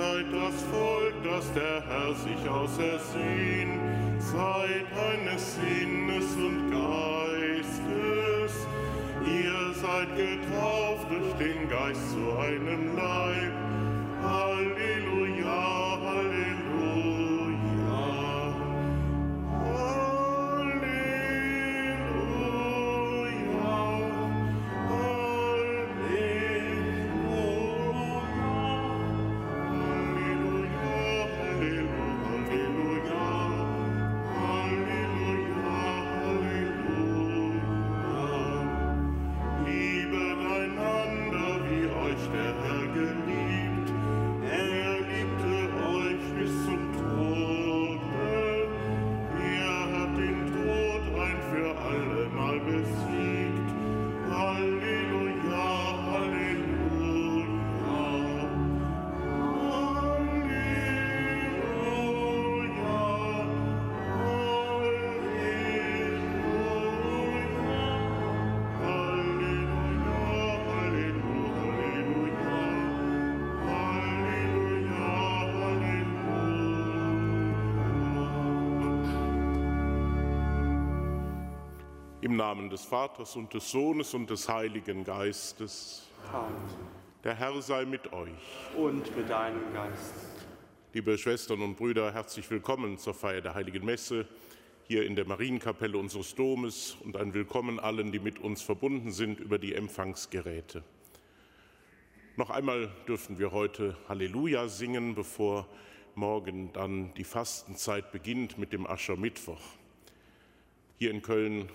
seid das Volk, das der Herr sich ausersehen, seid eines Sinnes und Geistes. Ihr seid getauft durch den Geist zu einem Leib. Halleluja, Im Namen des Vaters und des Sohnes und des Heiligen Geistes. Amen. Der Herr sei mit euch. Und mit deinem Geist. Liebe Schwestern und Brüder, herzlich willkommen zur Feier der Heiligen Messe hier in der Marienkapelle unseres Domes und ein Willkommen allen, die mit uns verbunden sind über die Empfangsgeräte. Noch einmal dürfen wir heute Halleluja singen, bevor morgen dann die Fastenzeit beginnt mit dem Aschermittwoch. Hier in Köln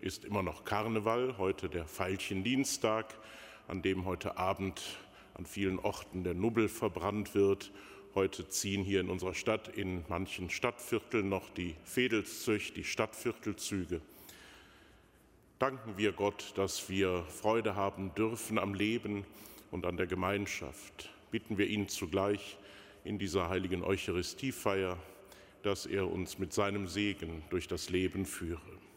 ist immer noch Karneval, heute der Veilchendienstag, an dem heute Abend an vielen Orten der Nubbel verbrannt wird. Heute ziehen hier in unserer Stadt in manchen Stadtvierteln noch die Vedelszöch, die Stadtviertelzüge. Danken wir Gott, dass wir Freude haben dürfen am Leben und an der Gemeinschaft. Bitten wir ihn zugleich in dieser heiligen Eucharistiefeier, dass er uns mit seinem Segen durch das Leben führe.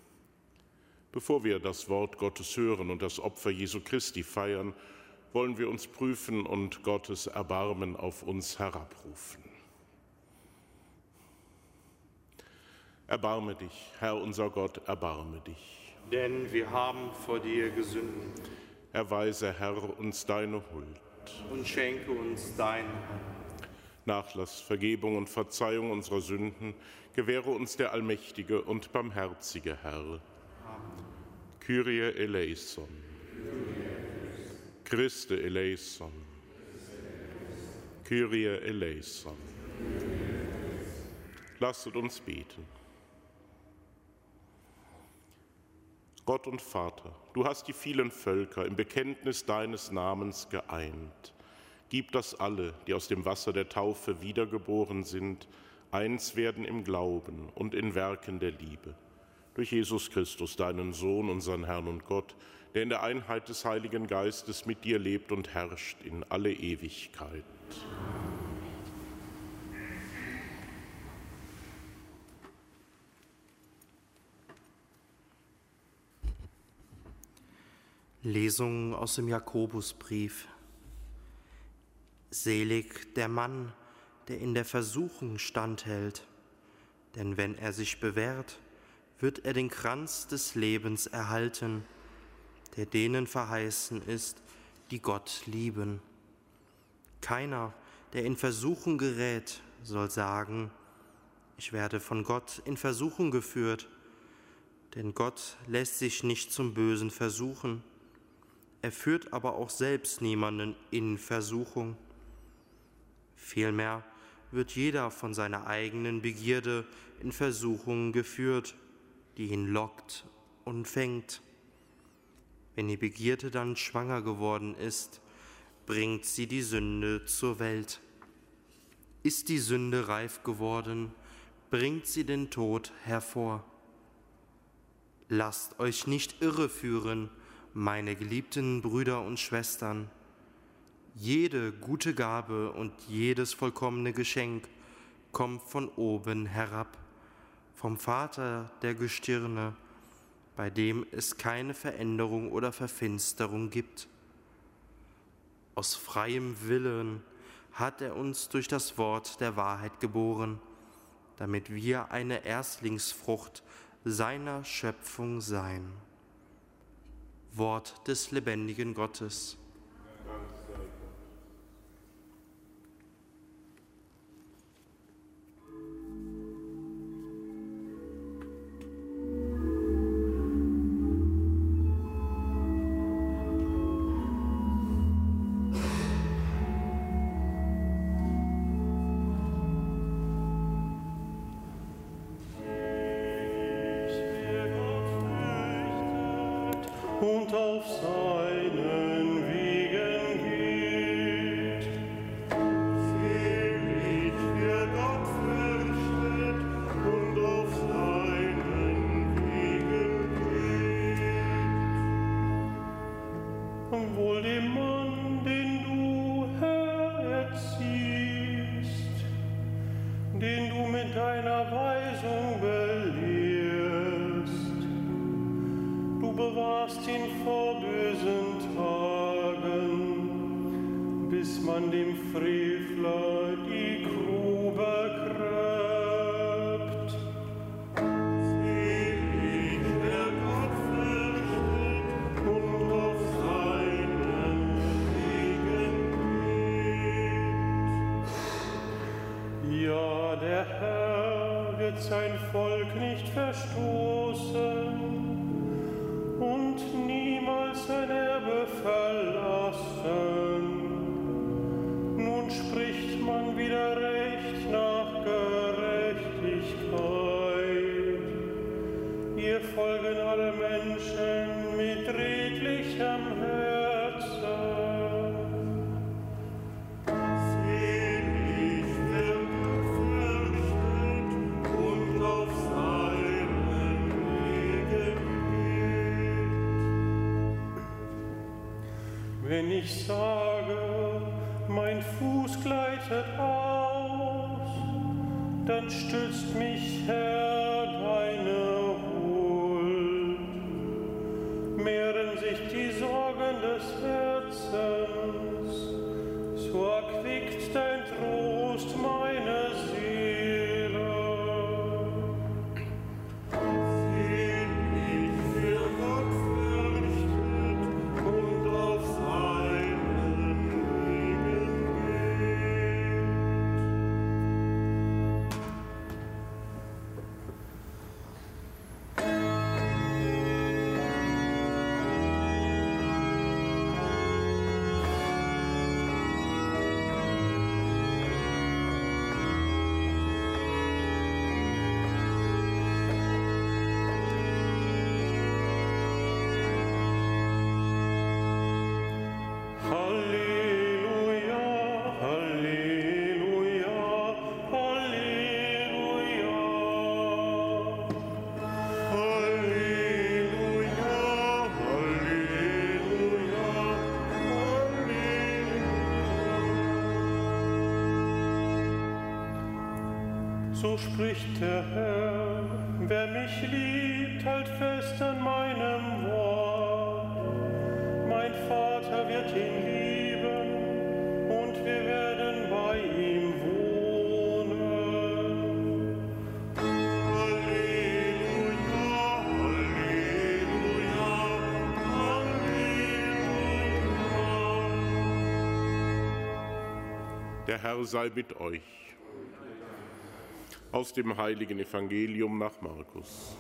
Bevor wir das Wort Gottes hören und das Opfer Jesu Christi feiern, wollen wir uns prüfen und Gottes Erbarmen auf uns herabrufen. Erbarme dich, Herr unser Gott, erbarme dich. Denn wir haben vor dir gesündigt Erweise, Herr, uns deine Huld. und schenke uns dein Heil. Nachlass, Vergebung und Verzeihung unserer Sünden gewähre uns der allmächtige und barmherzige Herr. Kyrie eleison. Christe eleison. Kyrie eleison. Lasset uns beten. Gott und Vater, du hast die vielen Völker im Bekenntnis deines Namens geeint. Gib, dass alle, die aus dem Wasser der Taufe wiedergeboren sind, eins werden im Glauben und in Werken der Liebe. Durch Jesus Christus, deinen Sohn, unseren Herrn und Gott, der in der Einheit des Heiligen Geistes mit dir lebt und herrscht in alle Ewigkeit. Lesung aus dem Jakobusbrief. Selig der Mann, der in der Versuchung standhält, denn wenn er sich bewährt, wird er den Kranz des Lebens erhalten, der denen verheißen ist, die Gott lieben. Keiner, der in Versuchung gerät, soll sagen, ich werde von Gott in Versuchung geführt, denn Gott lässt sich nicht zum Bösen versuchen. Er führt aber auch selbst niemanden in Versuchung. Vielmehr wird jeder von seiner eigenen Begierde in Versuchung geführt, die ihn lockt und fängt. Wenn die Begierde dann schwanger geworden ist, bringt sie die Sünde zur Welt. Ist die Sünde reif geworden, bringt sie den Tod hervor. Lasst euch nicht irreführen, meine geliebten Brüder und Schwestern. Jede gute Gabe und jedes vollkommene Geschenk kommt von oben herab, vom Vater der Gestirne, bei dem es keine Veränderung oder Verfinsterung gibt. Aus freiem Willen hat er uns durch das Wort der Wahrheit geboren, damit wir eine Erstlingsfrucht seiner Schöpfung seien. Wort des lebendigen Gottes. sein ich sage, So spricht der Herr, wer mich liebt, halt fest an meinem Wort. Mein Vater wird ihn lieben und wir werden bei ihm wohnen. Der Herr sei mit euch. Aus dem heiligen Evangelium nach Markus.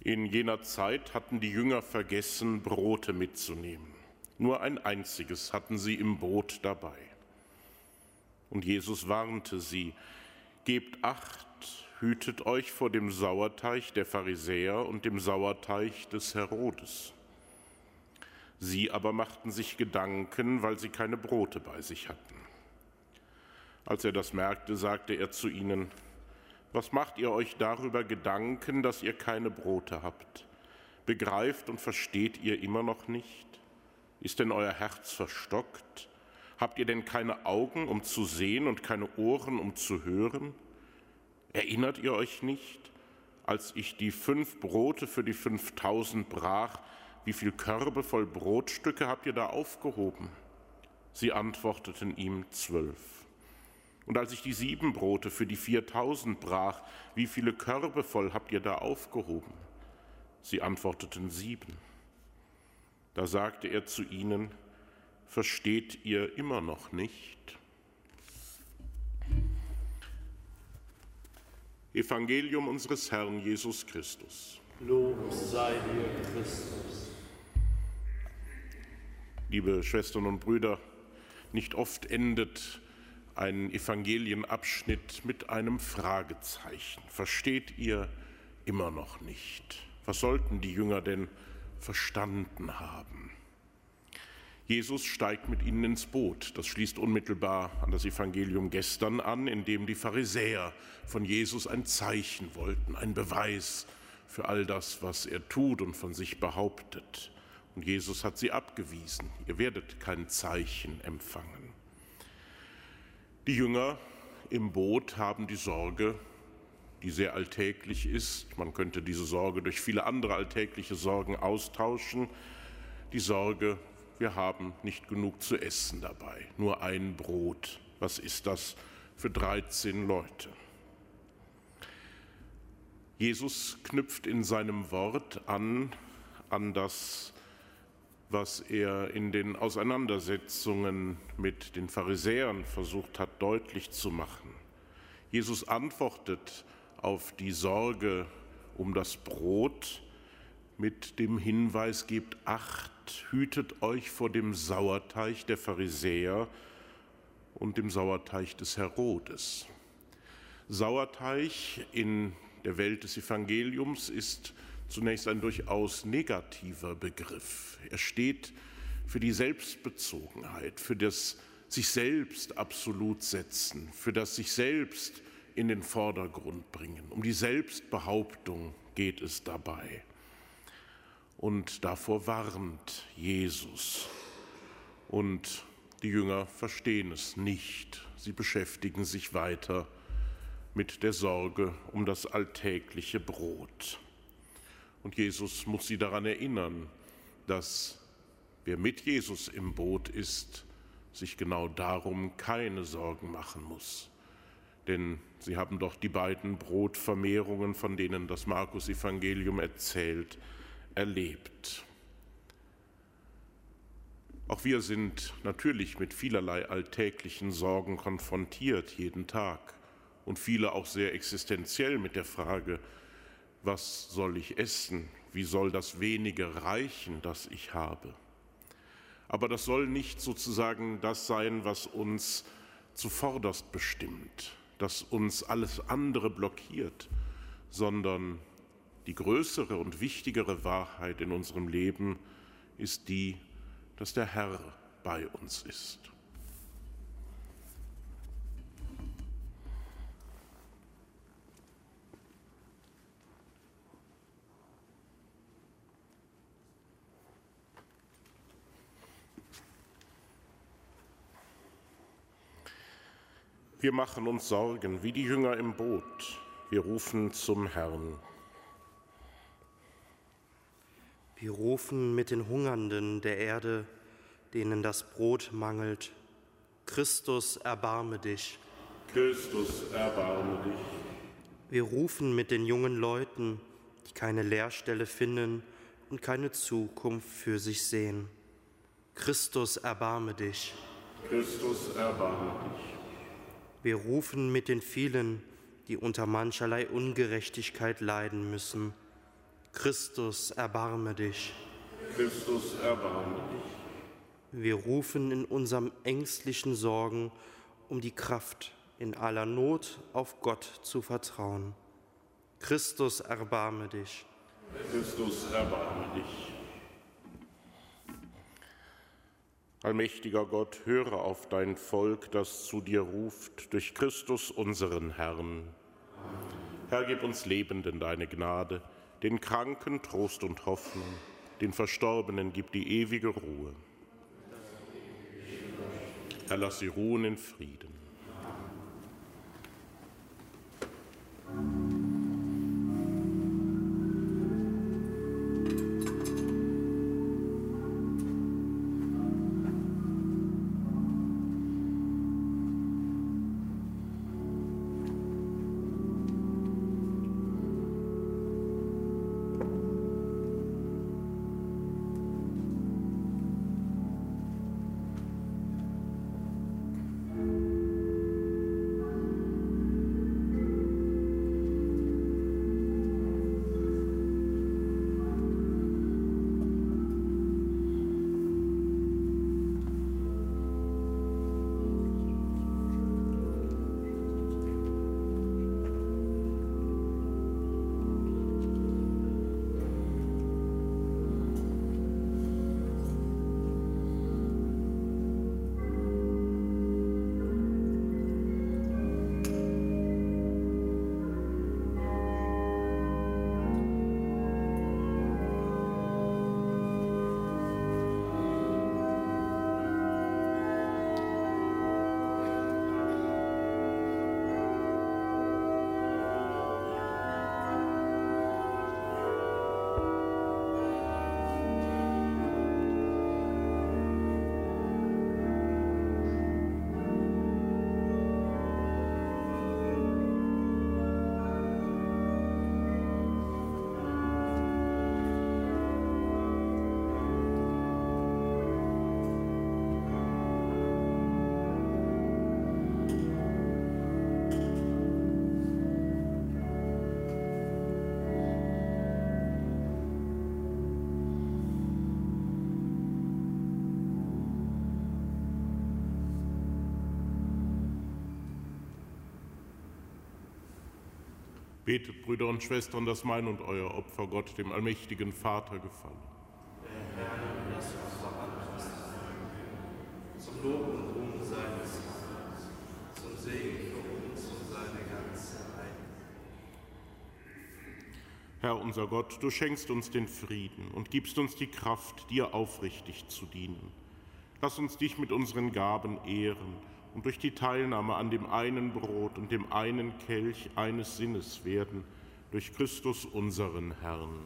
In jener Zeit hatten die Jünger vergessen, Brote mitzunehmen. Nur ein einziges hatten sie im Boot dabei. Und Jesus warnte sie, Gebt acht, hütet euch vor dem Sauerteig der Pharisäer und dem Sauerteig des Herodes. Sie aber machten sich Gedanken, weil sie keine Brote bei sich hatten. Als er das merkte, sagte er zu ihnen, was macht ihr euch darüber Gedanken, dass ihr keine Brote habt? Begreift und versteht ihr immer noch nicht? Ist denn euer Herz verstockt? Habt ihr denn keine Augen, um zu sehen und keine Ohren, um zu hören? Erinnert ihr euch nicht, als ich die fünf Brote für die fünftausend brach, wie viel Körbe voll Brotstücke habt ihr da aufgehoben? Sie antworteten ihm zwölf. Und als ich die sieben Brote für die viertausend brach, wie viele Körbe voll habt ihr da aufgehoben? Sie antworteten sieben. Da sagte er zu ihnen, versteht ihr immer noch nicht? Evangelium unseres Herrn Jesus Christus. Lob sei dir, Christus. Liebe Schwestern und Brüder, nicht oft endet ein Evangelienabschnitt mit einem Fragezeichen. Versteht ihr immer noch nicht? Was sollten die Jünger denn verstanden haben? Jesus steigt mit ihnen ins Boot. Das schließt unmittelbar an das Evangelium gestern an, in dem die Pharisäer von Jesus ein Zeichen wollten, ein Beweis für all das, was er tut und von sich behauptet. Und Jesus hat sie abgewiesen. Ihr werdet kein Zeichen empfangen. Die Jünger im Boot haben die Sorge, die sehr alltäglich ist. Man könnte diese Sorge durch viele andere alltägliche Sorgen austauschen. Die Sorge, wir haben nicht genug zu essen dabei, nur ein Brot. Was ist das für 13 Leute? Jesus knüpft in seinem Wort an an das, was er in den Auseinandersetzungen mit den Pharisäern versucht hat deutlich zu machen. Jesus antwortet auf die Sorge um das Brot mit dem Hinweis, gebt acht, hütet euch vor dem Sauerteig der Pharisäer und dem Sauerteig des Herodes. Sauerteig in der Welt des Evangeliums ist zunächst ein durchaus negativer Begriff. Er steht für die Selbstbezogenheit, für das sich selbst absolut setzen, für das sich selbst in den Vordergrund bringen. Um die Selbstbehauptung geht es dabei. Und davor warnt Jesus. Und die Jünger verstehen es nicht. Sie beschäftigen sich weiter mit der Sorge um das alltägliche Brot. Und Jesus muss sie daran erinnern, dass wer mit Jesus im Boot ist, sich genau darum keine Sorgen machen muss. Denn sie haben doch die beiden Brotvermehrungen, von denen das Markus-Evangelium erzählt, erlebt. Auch wir sind natürlich mit vielerlei alltäglichen Sorgen konfrontiert jeden Tag und viele auch sehr existenziell mit der Frage, was soll ich essen, wie soll das wenige reichen, das ich habe. Aber das soll nicht sozusagen das sein, was uns zuvorderst bestimmt, das uns alles andere blockiert, sondern die größere und wichtigere Wahrheit in unserem Leben ist die, dass der Herr bei uns ist. Wir machen uns Sorgen wie die Jünger im Boot. Wir rufen zum Herrn. Wir rufen mit den Hungernden der Erde, denen das Brot mangelt. Christus, erbarme dich. Christus, erbarme dich. Wir rufen mit den jungen Leuten, die keine Lehrstelle finden und keine Zukunft für sich sehen. Christus, erbarme dich. Christus, erbarme dich. Wir rufen mit den vielen, die unter mancherlei Ungerechtigkeit leiden müssen. Christus, erbarme dich. Christus, erbarme dich. Wir rufen in unserem ängstlichen Sorgen um die Kraft, in aller Not auf Gott zu vertrauen. Christus, erbarme dich. Christus, erbarme dich. Allmächtiger Gott, höre auf dein Volk, das zu dir ruft, durch Christus unseren Herrn. Herr, gib uns Lebenden deine Gnade, den Kranken Trost und Hoffnung, den Verstorbenen gib die ewige Ruhe. Herr, lass sie ruhen in Frieden. Betet, Brüder und Schwestern, dass mein und euer Opfer Gott, dem allmächtigen Vater, gefallen. Der Herr, lass uns veranlasst sein, zum Lob und Ruhm seines Namens, zum Segen für uns und seine ganze Heil. Herr unser Gott, du schenkst uns den Frieden und gibst uns die Kraft, dir aufrichtig zu dienen. Lass uns dich mit unseren Gaben ehren und durch die Teilnahme an dem einen Brot und dem einen Kelch eines Sinnes werden, durch Christus unseren Herrn.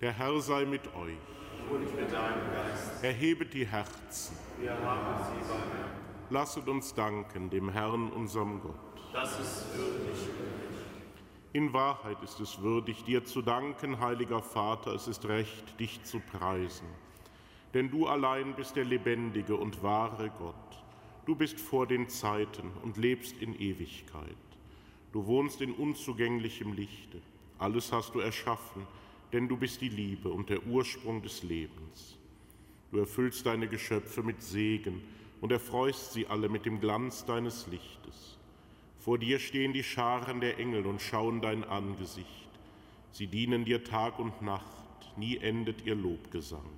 Der Herr sei mit euch. Und mit deinem Geist, Erhebet die Herzen. wir haben sie Herrn. Lasset uns danken dem Herrn, unserem Gott. Das ist würdig. In Wahrheit ist es würdig, dir zu danken, heiliger Vater, es ist recht, dich zu preisen. Denn du allein bist der lebendige und wahre Gott. Du bist vor den Zeiten und lebst in Ewigkeit. Du wohnst in unzugänglichem Lichte. Alles hast du erschaffen, denn du bist die Liebe und der Ursprung des Lebens. Du erfüllst deine Geschöpfe mit Segen und erfreust sie alle mit dem Glanz deines Lichtes. Vor dir stehen die Scharen der Engel und schauen dein Angesicht. Sie dienen dir Tag und Nacht, nie endet ihr Lobgesang.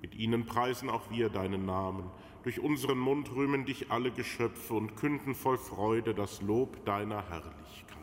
Mit ihnen preisen auch wir deinen Namen. Durch unseren Mund rühmen dich alle Geschöpfe und künden voll Freude das Lob deiner Herrlichkeit.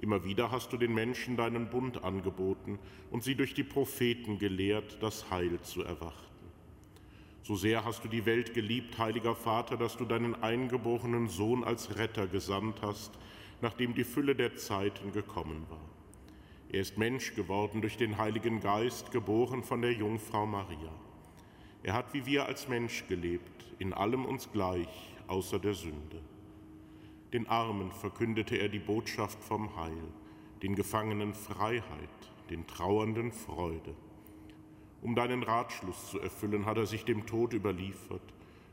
Immer wieder hast du den Menschen deinen Bund angeboten und sie durch die Propheten gelehrt, das Heil zu erwarten. So sehr hast du die Welt geliebt, heiliger Vater, dass du deinen eingeborenen Sohn als Retter gesandt hast, nachdem die Fülle der Zeiten gekommen war. Er ist Mensch geworden durch den Heiligen Geist, geboren von der Jungfrau Maria. Er hat wie wir als Mensch gelebt, in allem uns gleich, außer der Sünde. Den Armen verkündete er die Botschaft vom Heil, den Gefangenen Freiheit, den Trauernden Freude. Um deinen Ratschluss zu erfüllen, hat er sich dem Tod überliefert,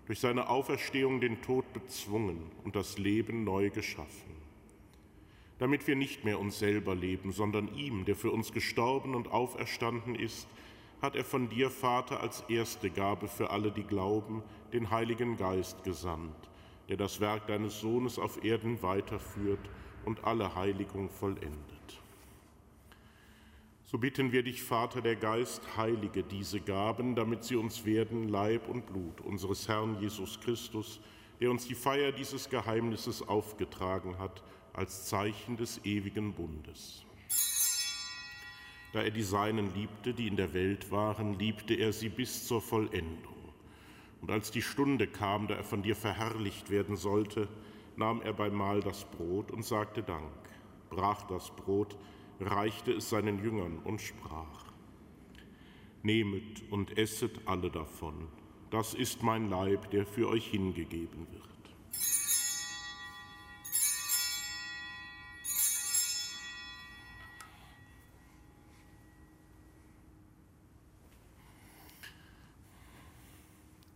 durch seine Auferstehung den Tod bezwungen und das Leben neu geschaffen. Damit wir nicht mehr uns selber leben, sondern ihm, der für uns gestorben und auferstanden ist, hat er von dir, Vater, als erste Gabe für alle, die glauben, den Heiligen Geist gesandt, der das Werk deines Sohnes auf Erden weiterführt und alle Heiligung vollendet. So bitten wir dich, Vater der Geist, heilige diese Gaben, damit sie uns werden Leib und Blut unseres Herrn Jesus Christus, der uns die Feier dieses Geheimnisses aufgetragen hat, als Zeichen des ewigen Bundes. Da er die Seinen liebte, die in der Welt waren, liebte er sie bis zur Vollendung. Und als die Stunde kam, da er von dir verherrlicht werden sollte, nahm er beim Mahl das Brot und sagte Dank, brach das Brot, reichte es seinen Jüngern und sprach, Nehmet und esset alle davon, das ist mein Leib, der für euch hingegeben wird.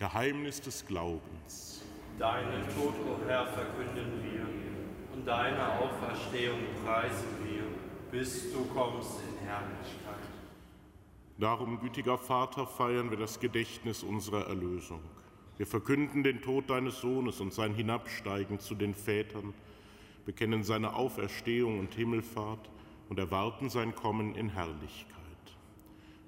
Geheimnis des Glaubens. Deinen Tod, o Herr, verkünden wir und deine Auferstehung preisen wir, bis du kommst in Herrlichkeit. Darum, gütiger Vater, feiern wir das Gedächtnis unserer Erlösung. Wir verkünden den Tod deines Sohnes und sein Hinabsteigen zu den Vätern, bekennen seine Auferstehung und Himmelfahrt und erwarten sein Kommen in Herrlichkeit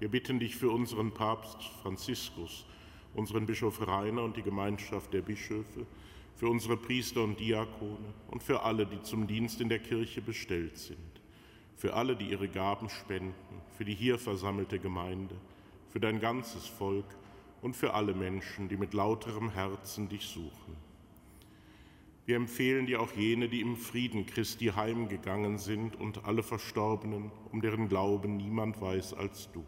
wir bitten dich für unseren Papst Franziskus, unseren Bischof Rainer und die Gemeinschaft der Bischöfe, für unsere Priester und Diakone und für alle, die zum Dienst in der Kirche bestellt sind, für alle, die ihre Gaben spenden, für die hier versammelte Gemeinde, für dein ganzes Volk und für alle Menschen, die mit lauterem Herzen dich suchen. Wir empfehlen dir auch jene, die im Frieden Christi heimgegangen sind und alle Verstorbenen, um deren Glauben niemand weiß als du.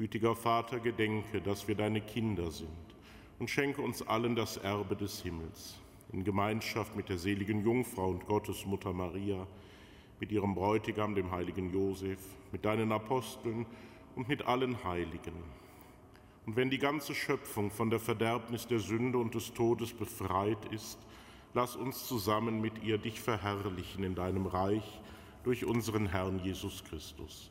Gütiger Vater, gedenke, dass wir deine Kinder sind und schenke uns allen das Erbe des Himmels, in Gemeinschaft mit der seligen Jungfrau und Gottesmutter Maria, mit ihrem Bräutigam, dem heiligen Josef, mit deinen Aposteln und mit allen Heiligen. Und wenn die ganze Schöpfung von der Verderbnis der Sünde und des Todes befreit ist, lass uns zusammen mit ihr dich verherrlichen in deinem Reich durch unseren Herrn Jesus Christus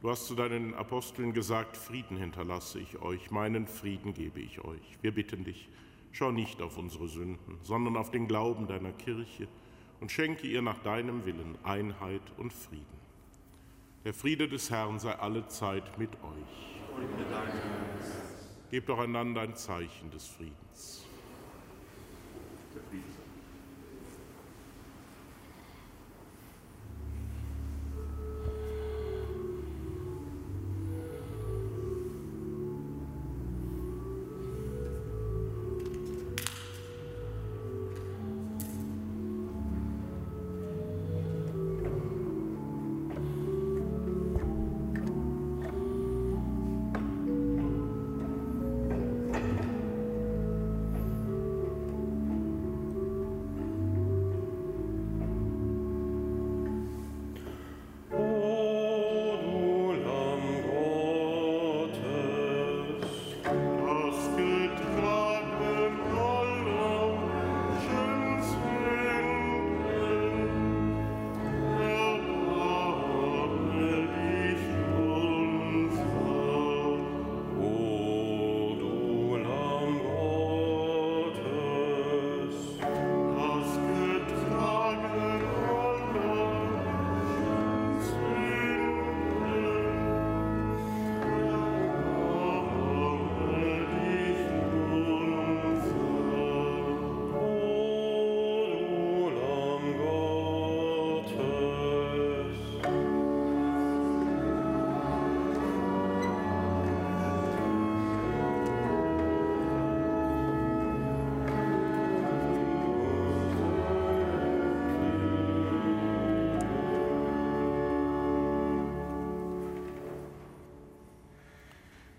Du hast zu deinen Aposteln gesagt, Frieden hinterlasse ich euch, meinen Frieden gebe ich euch. Wir bitten dich, schau nicht auf unsere Sünden, sondern auf den Glauben deiner Kirche und schenke ihr nach deinem Willen Einheit und Frieden. Der Friede des Herrn sei alle Zeit mit euch. Und mit Gebt doch einander ein Zeichen des Friedens.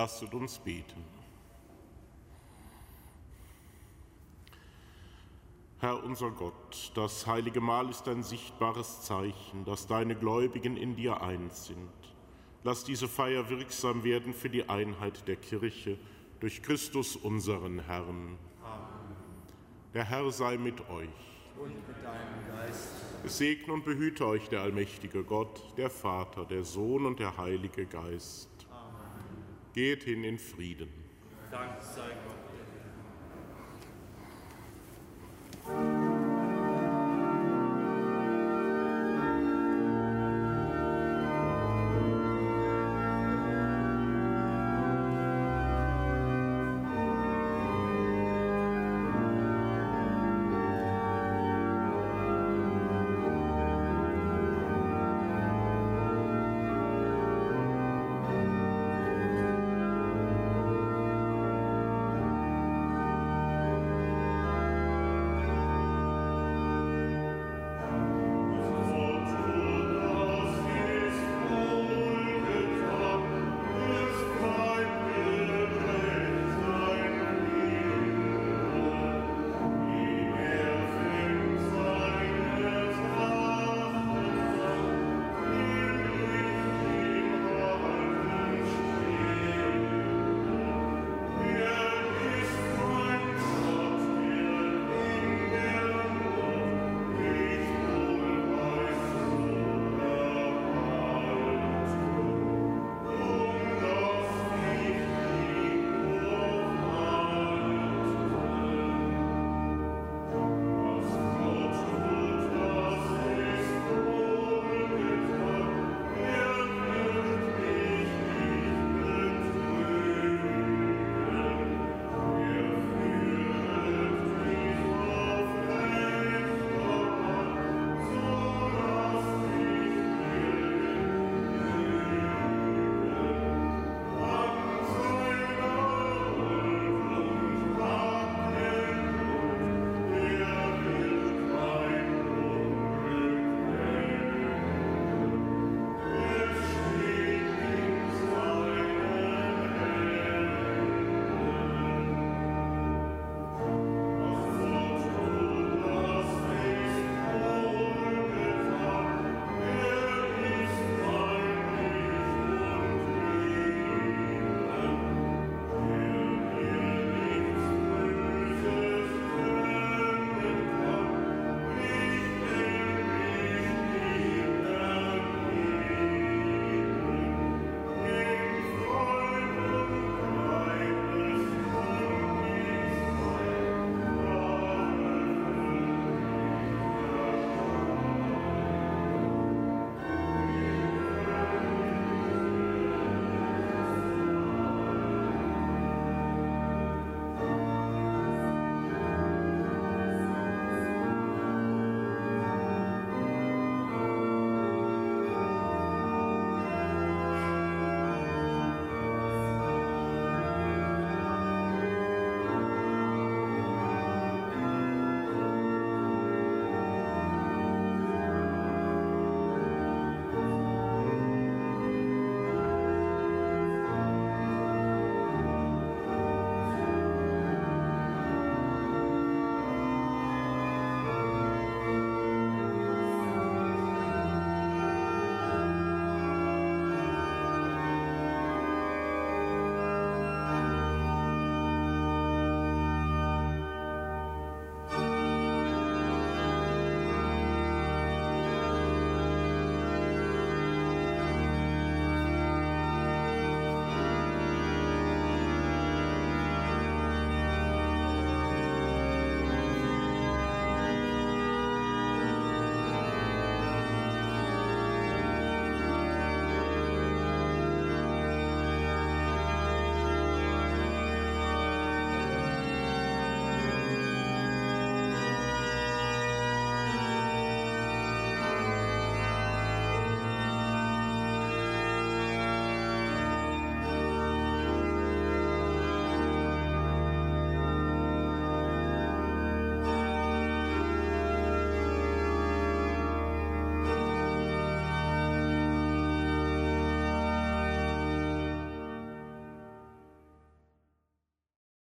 Lasst uns beten. Herr unser Gott, das heilige Mahl ist ein sichtbares Zeichen, dass deine Gläubigen in dir eins sind. Lass diese Feier wirksam werden für die Einheit der Kirche durch Christus unseren Herrn. Amen. Der Herr sei mit euch. Und mit deinem Geist. Segne und behüte euch der allmächtige Gott, der Vater, der Sohn und der Heilige Geist. Geht hin in Frieden. Dank sei Gott.